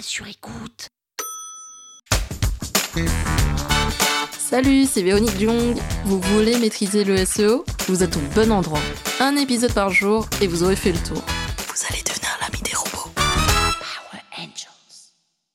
sur écoute. Salut, c'est Véronique Jung. Vous voulez maîtriser le SEO Vous êtes au bon endroit. Un épisode par jour et vous aurez fait le tour.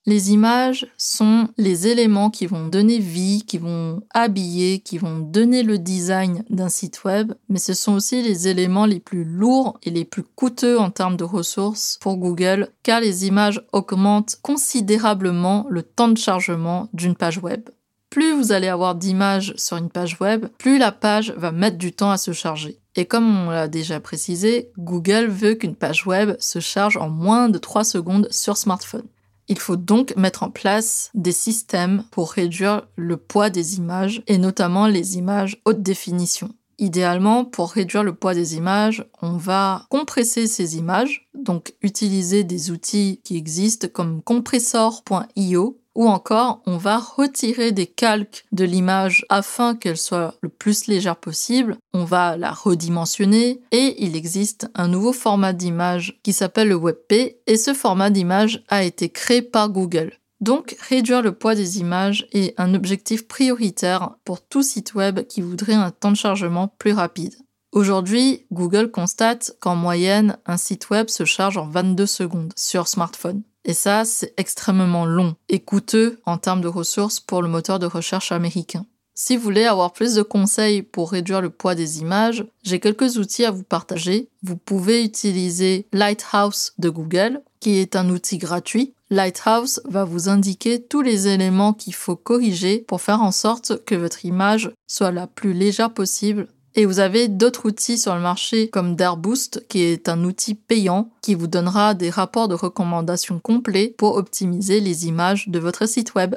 Les images sont les éléments qui vont donner vie, qui vont habiller, qui vont donner le design d'un site web, mais ce sont aussi les éléments les plus lourds et les plus coûteux en termes de ressources pour Google, car les images augmentent considérablement le temps de chargement d'une page web. Plus vous allez avoir d'images sur une page web, plus la page va mettre du temps à se charger. Et comme on l'a déjà précisé, Google veut qu'une page web se charge en moins de 3 secondes sur smartphone. Il faut donc mettre en place des systèmes pour réduire le poids des images et notamment les images haute définition. Idéalement, pour réduire le poids des images, on va compresser ces images, donc utiliser des outils qui existent comme compressor.io ou encore on va retirer des calques de l'image afin qu'elle soit le plus légère possible, on va la redimensionner et il existe un nouveau format d'image qui s'appelle le WebP et ce format d'image a été créé par Google. Donc, réduire le poids des images est un objectif prioritaire pour tout site web qui voudrait un temps de chargement plus rapide. Aujourd'hui, Google constate qu'en moyenne, un site web se charge en 22 secondes sur smartphone. Et ça, c'est extrêmement long et coûteux en termes de ressources pour le moteur de recherche américain. Si vous voulez avoir plus de conseils pour réduire le poids des images, j'ai quelques outils à vous partager. Vous pouvez utiliser Lighthouse de Google, qui est un outil gratuit. Lighthouse va vous indiquer tous les éléments qu'il faut corriger pour faire en sorte que votre image soit la plus légère possible et vous avez d'autres outils sur le marché comme Dairboost, qui est un outil payant qui vous donnera des rapports de recommandations complets pour optimiser les images de votre site web.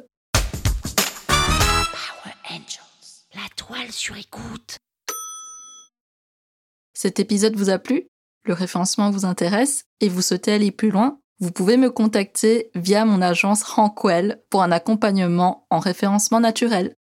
Power Angels. La toile sur écoute. Cet épisode vous a plu? Le référencement vous intéresse? Et vous souhaitez aller plus loin? Vous pouvez me contacter via mon agence Rankwell pour un accompagnement en référencement naturel.